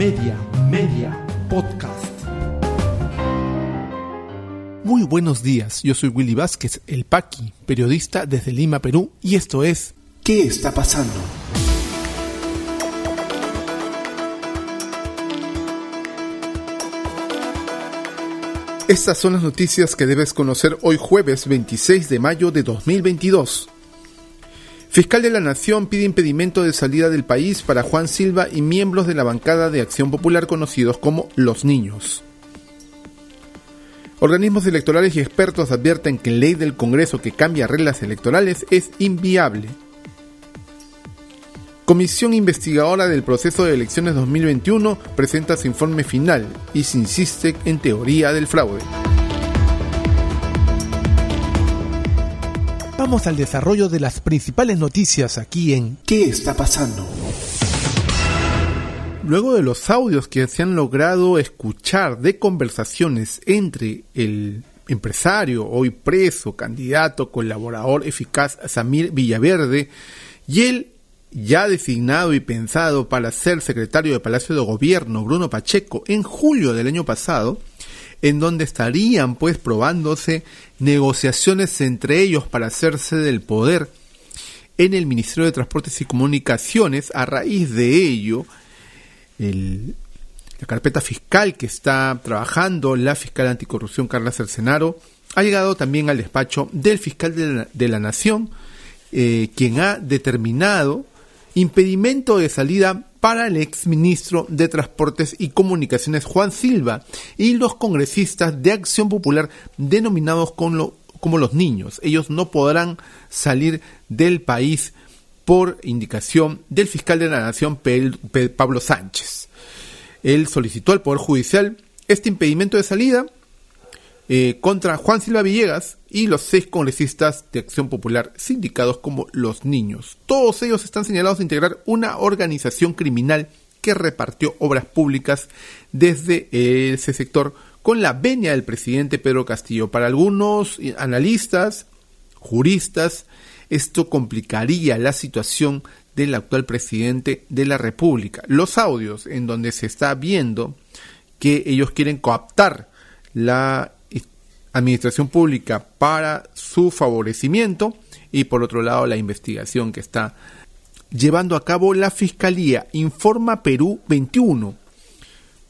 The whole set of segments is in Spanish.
Media, Media, Podcast. Muy buenos días, yo soy Willy Vázquez, el Paqui, periodista desde Lima, Perú, y esto es ¿Qué está pasando? Estas son las noticias que debes conocer hoy jueves 26 de mayo de 2022. Fiscal de la Nación pide impedimento de salida del país para Juan Silva y miembros de la bancada de Acción Popular conocidos como Los Niños. Organismos electorales y expertos advierten que la ley del Congreso que cambia reglas electorales es inviable. Comisión investigadora del proceso de elecciones 2021 presenta su informe final y se insiste en teoría del fraude. Vamos al desarrollo de las principales noticias aquí en ¿Qué está pasando? Luego de los audios que se han logrado escuchar de conversaciones entre el empresario, hoy preso, candidato, colaborador eficaz Samir Villaverde y el ya designado y pensado para ser secretario de Palacio de Gobierno, Bruno Pacheco, en julio del año pasado, en donde estarían pues probándose negociaciones entre ellos para hacerse del poder en el Ministerio de Transportes y Comunicaciones. A raíz de ello, la carpeta fiscal que está trabajando la fiscal anticorrupción Carla Cercenaro ha llegado también al despacho del fiscal de la, Nación, eh, quien ha determinado impedimento de salida para el exministro de Transportes y Comunicaciones Juan Silva y los congresistas de Acción Popular denominados como los niños. Ellos no podrán salir del país por indicación del fiscal de la Nación Pablo Sánchez. Él solicitó al Poder Judicial este impedimento de salida eh, contra Juan Silva Villegas y los seis congresistas de Acción Popular sindicados como Los Niños. Todos ellos están señalados de integrar una organización criminal que repartió obras públicas desde ese sector con la venia del presidente Pedro Castillo. Para algunos analistas, juristas, esto complicaría la situación del actual presidente de la República. Los audios en donde se está viendo que ellos quieren coaptar la administración pública para su favorecimiento y por otro lado la investigación que está llevando a cabo la Fiscalía Informa Perú 21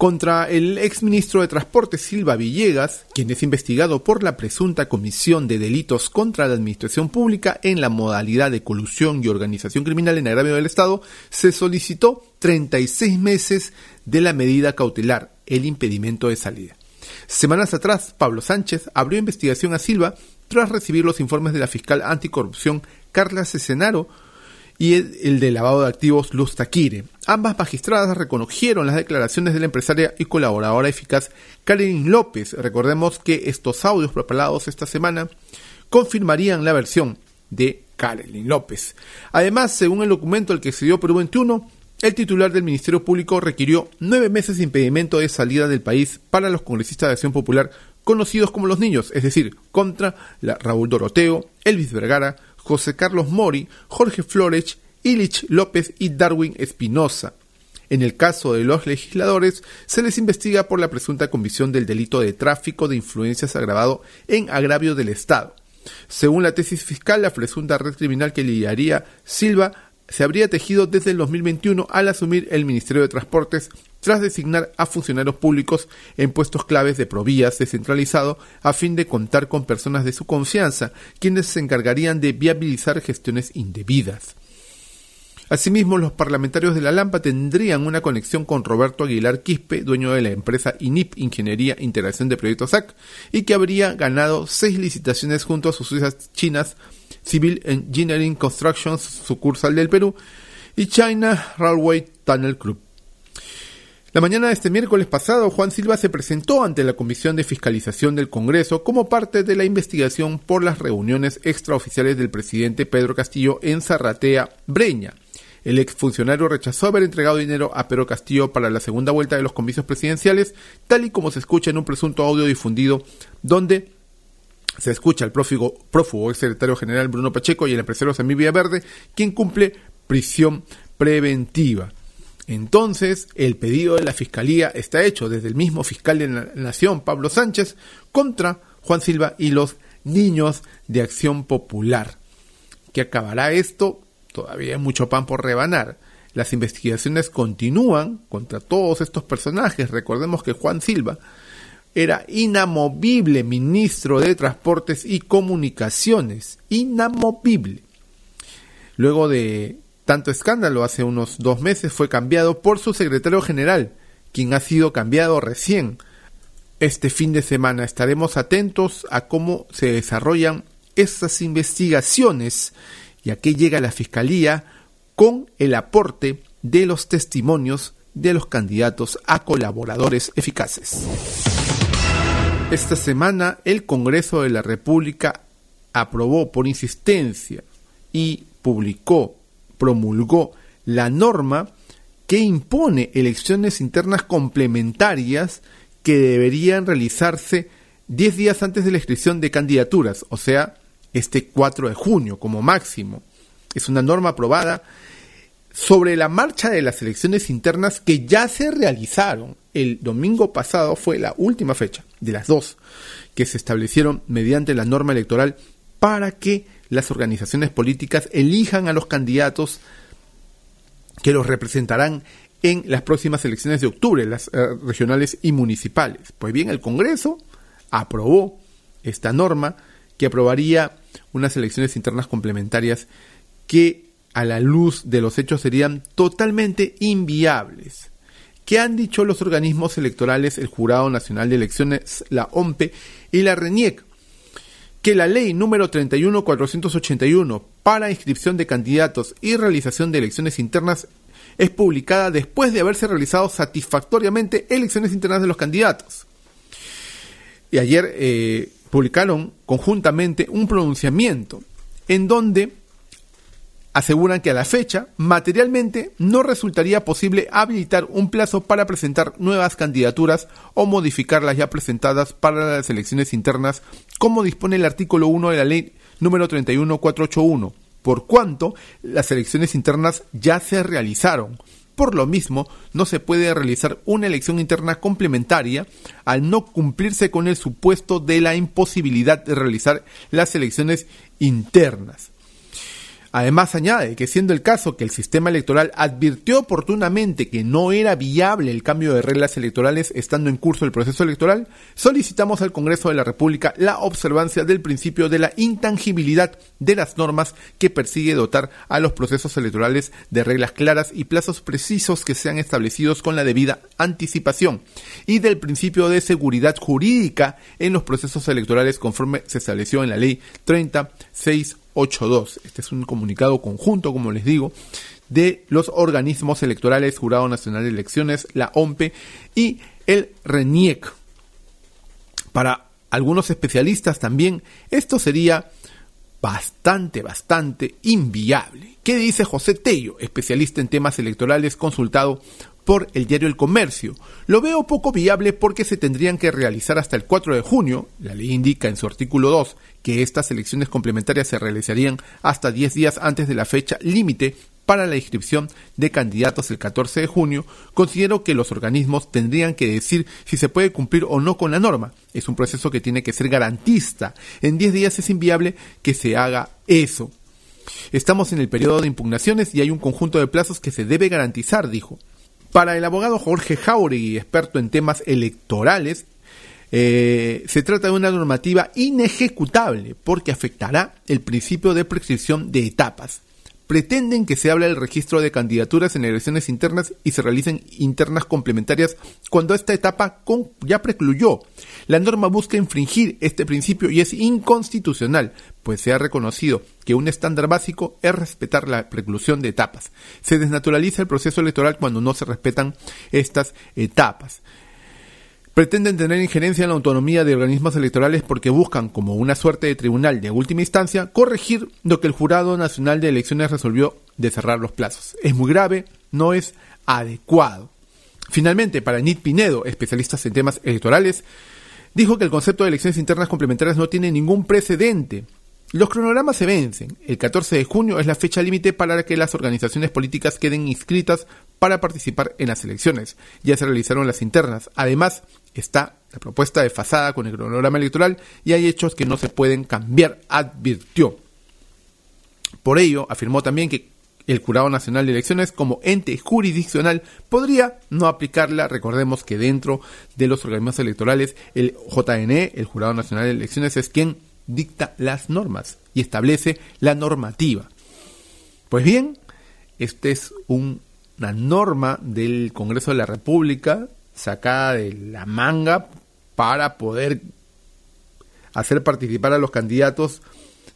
contra el exministro de Transporte Silva Villegas, quien es investigado por la presunta comisión de delitos contra la administración pública en la modalidad de colusión y organización criminal en agravio del Estado, se solicitó 36 meses de la medida cautelar, el impedimento de salida. Semanas atrás, Pablo Sánchez abrió investigación a Silva tras recibir los informes de la fiscal anticorrupción Carla Cesenaro y el, de lavado de activos Luz Taquire. Ambas magistradas reconocieron las declaraciones de la empresaria y colaboradora eficaz Karen López. Recordemos que estos audios preparados esta semana confirmarían la versión de Karen López. Además, según el documento al que se dio Perú 21, el titular del Ministerio Público requirió nueve meses de impedimento de salida del país para los congresistas de Acción Popular conocidos como los niños, es decir, contra Raúl Doroteo, Elvis Vergara, José Carlos Mori, Jorge Flores, Ilich López y Darwin Espinosa. En el caso de los legisladores, se les investiga por la presunta comisión del delito de tráfico de influencias agravado en agravio del Estado. Según la tesis fiscal, la presunta red criminal que lidiaría Silva se habría tejido desde el 2021 al asumir el Ministerio de Transportes tras designar a funcionarios públicos en puestos claves de provías descentralizado a fin de contar con personas de su confianza, quienes se encargarían de viabilizar gestiones indebidas. Asimismo, los parlamentarios de la Lampa tendrían una conexión con Roberto Aguilar Quispe, dueño de la empresa INIP Ingeniería Integración de Proyectos SAC, y que habría ganado seis licitaciones junto a sus socias chinas Civil Engineering Construction, sucursal del Perú, y China Railway Tunnel Group. La mañana de este miércoles pasado, Juan Silva se presentó ante la Comisión de Fiscalización del Congreso como parte de la investigación por las reuniones extraoficiales del presidente Pedro Castillo en Zarratea, Breña, el exfuncionario rechazó haber entregado dinero a Pedro Castillo para la segunda vuelta de los comicios presidenciales, tal y como se escucha en un presunto audio difundido donde se escucha al prófugo, ex secretario general Bruno Pacheco y el empresario Samir Villaverde, quien cumple prisión preventiva. Entonces, el pedido de la Fiscalía está hecho desde el mismo fiscal de la Nación, Pablo Sánchez, contra Juan Silva y los niños de Acción Popular. ¿Qué acabará esto? Todavía hay mucho pan por rebanar. Las investigaciones continúan contra todos estos personajes. Recordemos que Juan Silva era inamovible ministro de Transportes y Comunicaciones. Inamovible. Luego de tanto escándalo hace unos dos meses fue cambiado por su secretario general, quien ha sido cambiado recién. Este fin de semana estaremos atentos a cómo se desarrollan estas investigaciones y a qué llega la Fiscalía con el aporte de los testimonios de los candidatos a colaboradores eficaces. Esta semana el Congreso de la República aprobó por insistencia y publicó promulgó la norma que impone elecciones internas complementarias que deberían realizarse 10 días antes de la inscripción de candidaturas, o sea, este 4 de junio como máximo. Es una norma aprobada sobre la marcha de las elecciones internas que ya se realizaron. El domingo pasado fue la última fecha de las dos que se establecieron mediante la norma electoral para que las organizaciones políticas elijan a los candidatos que los representarán en las próximas elecciones de octubre, las eh, regionales y municipales. Pues bien, el Congreso aprobó esta norma que aprobaría unas elecciones internas complementarias que a la luz de los hechos serían totalmente inviables. ¿Qué han dicho los organismos electorales, el Jurado Nacional de Elecciones, la OMPE y la RENIEC? que la ley número 31481 para inscripción de candidatos y realización de elecciones internas es publicada después de haberse realizado satisfactoriamente elecciones internas de los candidatos. Y ayer eh, publicaron conjuntamente un pronunciamiento en donde aseguran que a la fecha, materialmente, no resultaría posible habilitar un plazo para presentar nuevas candidaturas o modificar las ya presentadas para las elecciones internas, como dispone el artículo 1 de la ley número 31481, por cuanto las elecciones internas ya se realizaron. Por lo mismo, no se puede realizar una elección interna complementaria al no cumplirse con el supuesto de la imposibilidad de realizar las elecciones internas. Además añade que siendo el caso que el sistema electoral advirtió oportunamente que no era viable el cambio de reglas electorales estando en curso el proceso electoral, solicitamos al Congreso de la República la observancia del principio de la intangibilidad de las normas que persigue dotar a los procesos electorales de reglas claras y plazos precisos que sean establecidos con la debida anticipación y del principio de seguridad jurídica en los procesos electorales conforme se estableció en la ley 36 8.2. Este es un comunicado conjunto, como les digo, de los organismos electorales, Jurado Nacional de Elecciones, la OMPE y el RENIEC. Para algunos especialistas también, esto sería bastante, bastante inviable. ¿Qué dice José Tello, especialista en temas electorales consultado por el diario El Comercio. Lo veo poco viable porque se tendrían que realizar hasta el 4 de junio. La ley indica en su artículo 2 que estas elecciones complementarias se realizarían hasta 10 días antes de la fecha límite para la inscripción de candidatos el 14 de junio, considero que los organismos tendrían que decir si se puede cumplir o no con la norma. Es un proceso que tiene que ser garantista. En 10 días es inviable que se haga eso. Estamos en el periodo de impugnaciones y hay un conjunto de plazos que se debe garantizar, dijo. Para el abogado Jorge Jauregui, experto en temas electorales, eh, se trata de una normativa inejecutable porque afectará el principio de prescripción de etapas pretenden que se hable del registro de candidaturas en elecciones internas y se realicen internas complementarias cuando esta etapa ya precluyó. La norma busca infringir este principio y es inconstitucional, pues se ha reconocido que un estándar básico es respetar la preclusión de etapas. Se desnaturaliza el proceso electoral cuando no se respetan estas etapas pretenden tener injerencia en la autonomía de organismos electorales porque buscan, como una suerte de tribunal de última instancia, corregir lo que el Jurado Nacional de Elecciones resolvió de cerrar los plazos. Es muy grave, no es adecuado. Finalmente, para Nit Pinedo, especialista en temas electorales, dijo que el concepto de elecciones internas complementarias no tiene ningún precedente. Los cronogramas se vencen. El 14 de junio es la fecha límite para que las organizaciones políticas queden inscritas para participar en las elecciones. Ya se realizaron las internas. Además, está la propuesta desfasada con el cronograma electoral y hay hechos que no se pueden cambiar, advirtió. Por ello, afirmó también que el Jurado Nacional de Elecciones como ente jurisdiccional podría no aplicarla. Recordemos que dentro de los organismos electorales, el JNE, el Jurado Nacional de Elecciones, es quien dicta las normas y establece la normativa. Pues bien, esta es una norma del Congreso de la República sacada de la manga para poder hacer participar a los candidatos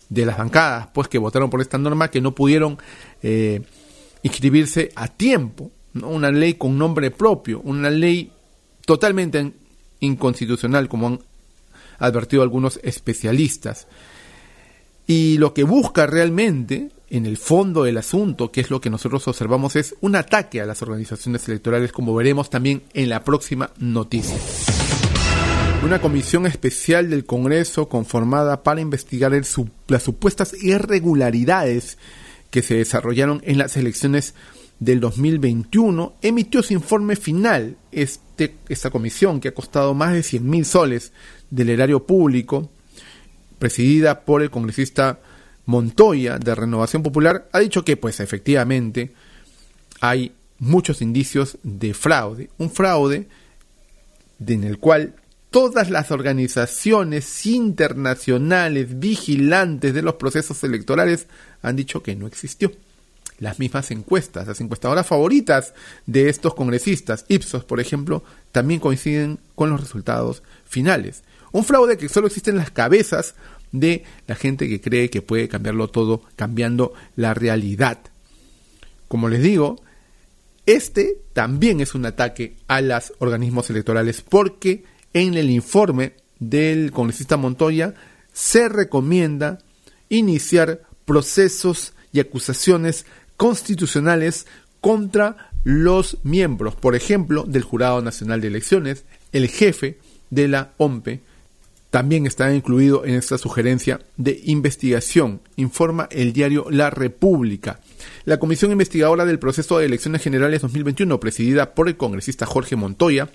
de las bancadas, pues que votaron por esta norma, que no pudieron eh, inscribirse a tiempo. Una ley con nombre propio, una ley totalmente inconstitucional, como han advertido algunos especialistas. Y lo que busca realmente, en el fondo del asunto, que es lo que nosotros observamos, es un ataque a las organizaciones electorales, como veremos también en la próxima noticia. Una comisión especial del Congreso conformada para investigar las supuestas irregularidades que se desarrollaron en las elecciones del 2021 emitió su informe final. Este, esta comisión, que ha costado más de 100 mil soles del erario público, presidida por el congresista Montoya de Renovación Popular, ha dicho que, pues efectivamente, hay muchos indicios de fraude. Un fraude en el cual todas las organizaciones internacionales vigilantes de los procesos electorales han dicho que no existió. Las mismas encuestas, las encuestadoras favoritas de estos congresistas, Ipsos por ejemplo, también coinciden con los resultados finales. Un fraude que solo existe en las cabezas de la gente que cree que puede cambiarlo todo cambiando la realidad. Como les digo, este también es un ataque a los organismos electorales porque en el informe del congresista Montoya se recomienda iniciar procesos y acusaciones constitucionales contra los miembros, por ejemplo, del Jurado Nacional de Elecciones, el jefe de la OMPE, también está incluido en esta sugerencia de investigación, informa el diario La República. La Comisión Investigadora del Proceso de Elecciones Generales 2021, presidida por el congresista Jorge Montoya,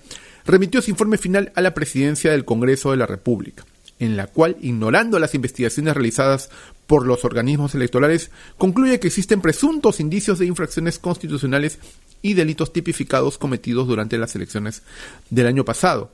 remitió su informe final a la presidencia del Congreso de la República, en la cual, ignorando las investigaciones realizadas por los organismos electorales, concluye que existen presuntos indicios de infracciones constitucionales y delitos tipificados cometidos durante las elecciones del año pasado,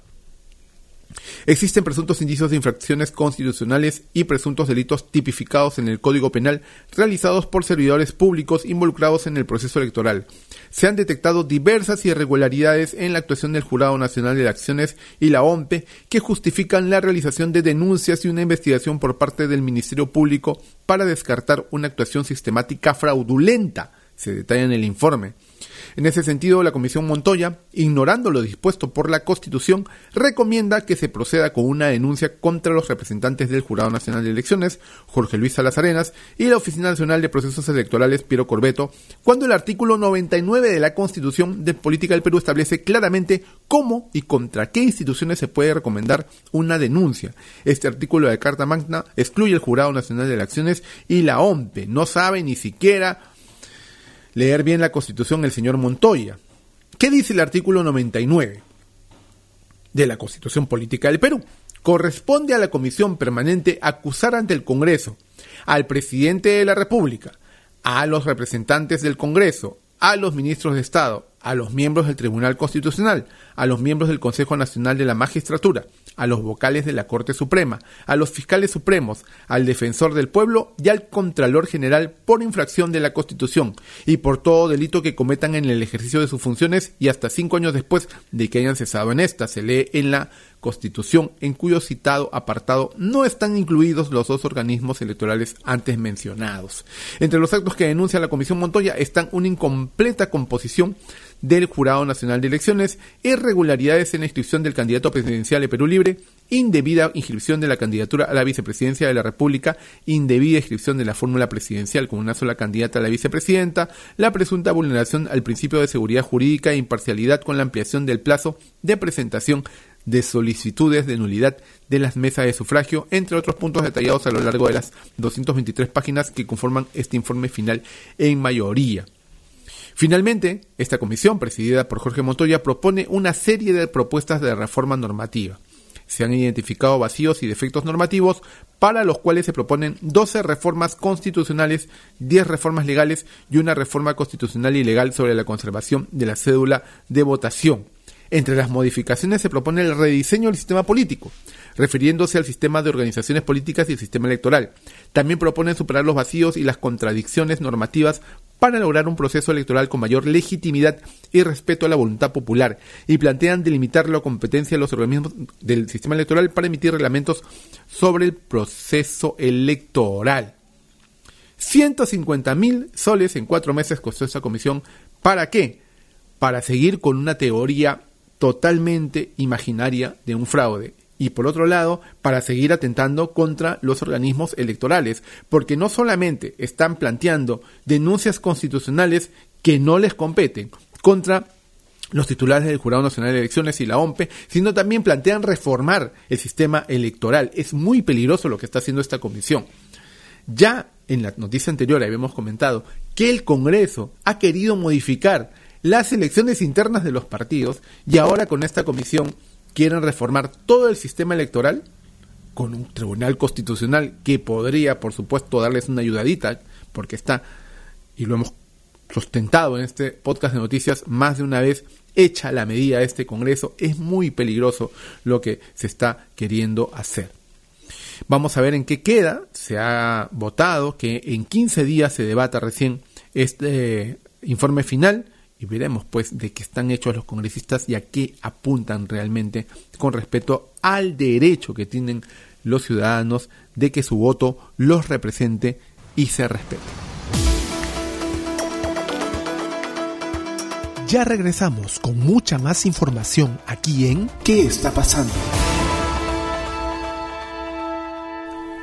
Existen presuntos indicios de infracciones constitucionales y presuntos delitos tipificados en el Código Penal realizados por servidores públicos involucrados en el proceso electoral. Se han detectado diversas irregularidades en la actuación del Jurado Nacional de Elecciones y la OMPE que justifican la realización de denuncias y una investigación por parte del Ministerio Público para descartar una actuación sistemática fraudulenta, se detalla en el informe. En ese sentido, la Comisión Montoya, ignorando lo dispuesto por la Constitución, recomienda que se proceda con una denuncia contra los representantes del Jurado Nacional de Elecciones, Jorge Luis Salas Arenas, y la Oficina Nacional de Procesos Electorales, Piero Corbeto, cuando el artículo 99 de la Constitución de Política del Perú establece claramente cómo y contra qué instituciones se puede recomendar una denuncia. Este artículo de Carta Magna excluye el Jurado Nacional de Elecciones y la OMPE. No sabe ni siquiera leer bien la Constitución el señor Montoya. ¿Qué dice el artículo 99 de la Constitución Política del Perú? Corresponde a la Comisión Permanente acusar ante el Congreso, al presidente de la República, a los representantes del Congreso, a los ministros de Estado, a los miembros del Tribunal Constitucional, a los miembros del Consejo Nacional de la Magistratura, a los vocales de la Corte Suprema, a los fiscales supremos, al defensor del pueblo y al Contralor General por infracción de la Constitución y por todo delito que cometan en el ejercicio de sus funciones y hasta cinco años después de que hayan cesado en esta. Se lee en la Constitución, en cuyo citado apartado no están incluidos los dos organismos electorales antes mencionados. Entre los actos que denuncia la Comisión Montoya están una incompleta composición del Jurado Nacional de Elecciones, irregularidades en la inscripción del candidato presidencial de Perú Libre, indebida inscripción de la candidatura a la vicepresidencia de la República, indebida inscripción de la fórmula presidencial con una sola candidata a la vicepresidenta, la presunta vulneración al principio de seguridad jurídica e imparcialidad con la ampliación del plazo de presentación de solicitudes de nulidad de las mesas de sufragio, entre otros puntos detallados a lo largo de las 223 páginas que conforman este informe final en mayoría. Finalmente, esta comisión, presidida por Jorge Montoya, propone una serie de propuestas de reforma normativa. Se han identificado vacíos y defectos normativos para los cuales se proponen 12 reformas constitucionales, 10 reformas legales y una reforma constitucional y legal sobre la conservación de la cédula de votación. Entre las modificaciones se propone el rediseño del sistema político, refiriéndose al sistema de organizaciones políticas y el sistema electoral. También proponen superar los vacíos y las contradicciones normativas para lograr un proceso electoral con mayor legitimidad y respeto a la voluntad popular y plantean delimitar la competencia de los organismos del sistema electoral para emitir reglamentos sobre el proceso electoral. 150 mil soles en cuatro meses costó esa comisión. ¿Para qué? Para seguir con una teoría totalmente imaginaria de un fraude y por otro lado, para seguir atentando contra los organismos electorales, porque no solamente están planteando denuncias constitucionales que no les competen contra los titulares del Jurado Nacional de Elecciones y la OMPE, sino también plantean reformar el sistema electoral. Es muy peligroso lo que está haciendo esta comisión. Ya en la noticia anterior habíamos comentado que el Congreso ha querido modificar las elecciones internas de los partidos y ahora con esta comisión quieren reformar todo el sistema electoral con un tribunal constitucional que podría, por supuesto, darles una ayudadita, porque está, y lo hemos sustentado en este podcast de noticias más de una vez, hecha la medida de este Congreso, es muy peligroso lo que se está queriendo hacer. Vamos a ver en qué queda. Se ha votado que en 15 días se debata recién este informe final y veremos pues de qué están hechos los congresistas y a qué apuntan realmente con respecto al derecho que tienen los ciudadanos de que su voto los represente y se respete. Ya regresamos con mucha más información aquí en ¿Qué está pasando?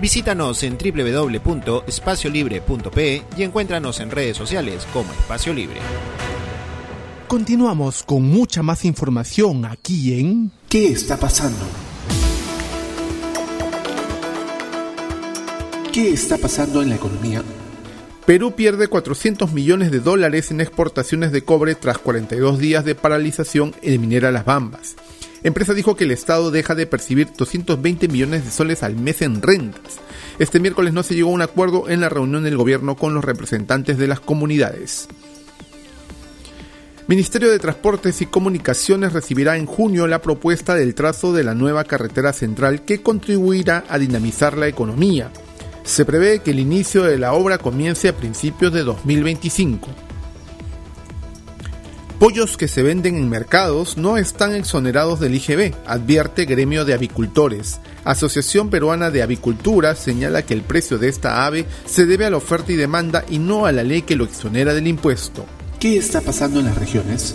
Visítanos en www.espaciolibre.pe y encuéntranos en redes sociales como Espacio Libre. Continuamos con mucha más información aquí en ¿Qué está pasando? ¿Qué está pasando en la economía? Perú pierde 400 millones de dólares en exportaciones de cobre tras 42 días de paralización en minera Las Bambas. Empresa dijo que el Estado deja de percibir 220 millones de soles al mes en rentas. Este miércoles no se llegó a un acuerdo en la reunión del gobierno con los representantes de las comunidades. Ministerio de Transportes y Comunicaciones recibirá en junio la propuesta del trazo de la nueva carretera central que contribuirá a dinamizar la economía. Se prevé que el inicio de la obra comience a principios de 2025. Pollos que se venden en mercados no están exonerados del IGB, advierte Gremio de Avicultores. Asociación Peruana de Avicultura señala que el precio de esta ave se debe a la oferta y demanda y no a la ley que lo exonera del impuesto. ¿Qué está pasando en las regiones?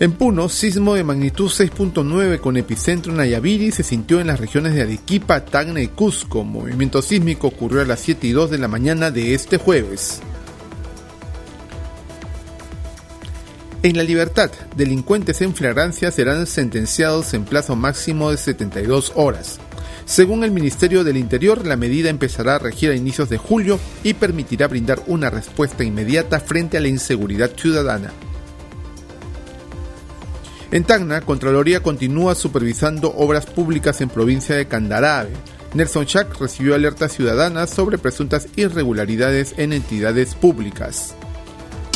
En Puno, sismo de magnitud 6.9 con epicentro en Ayaviri se sintió en las regiones de Arequipa, Tacna y Cusco. Movimiento sísmico ocurrió a las 7 y 2 de la mañana de este jueves. En la libertad, delincuentes en flagrancia serán sentenciados en plazo máximo de 72 horas. Según el Ministerio del Interior, la medida empezará a regir a inicios de julio y permitirá brindar una respuesta inmediata frente a la inseguridad ciudadana. En Tacna, Contraloría continúa supervisando obras públicas en provincia de Candarave. Nelson Schack recibió alertas ciudadanas sobre presuntas irregularidades en entidades públicas.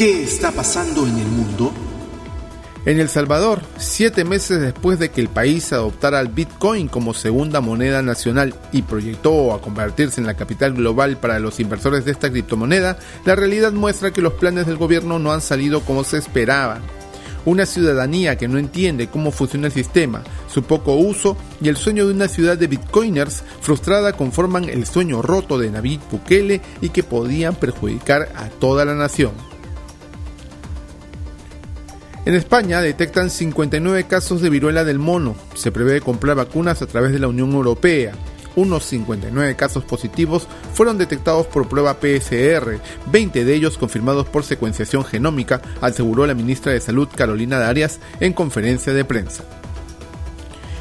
¿Qué está pasando en el mundo? En El Salvador, siete meses después de que el país adoptara el Bitcoin como segunda moneda nacional y proyectó a convertirse en la capital global para los inversores de esta criptomoneda, la realidad muestra que los planes del gobierno no han salido como se esperaba. Una ciudadanía que no entiende cómo funciona el sistema, su poco uso y el sueño de una ciudad de bitcoiners frustrada conforman el sueño roto de Navid Bukele y que podían perjudicar a toda la nación. En España detectan 59 casos de viruela del mono. Se prevé comprar vacunas a través de la Unión Europea. Unos 59 casos positivos fueron detectados por prueba PSR, 20 de ellos confirmados por secuenciación genómica, aseguró la ministra de Salud Carolina Darias en conferencia de prensa.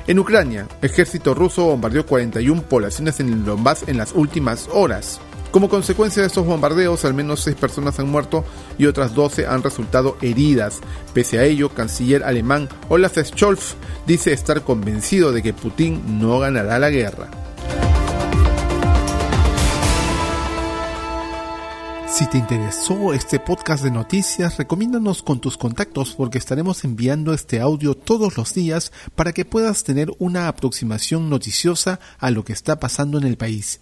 En Ucrania, ejército ruso bombardeó 41 poblaciones en Donbass en las últimas horas. Como consecuencia de estos bombardeos, al menos 6 personas han muerto y otras 12 han resultado heridas. Pese a ello, canciller alemán Olaf Scholz dice estar convencido de que Putin no ganará la guerra. Si te interesó este podcast de noticias, recomiéndanos con tus contactos porque estaremos enviando este audio todos los días para que puedas tener una aproximación noticiosa a lo que está pasando en el país.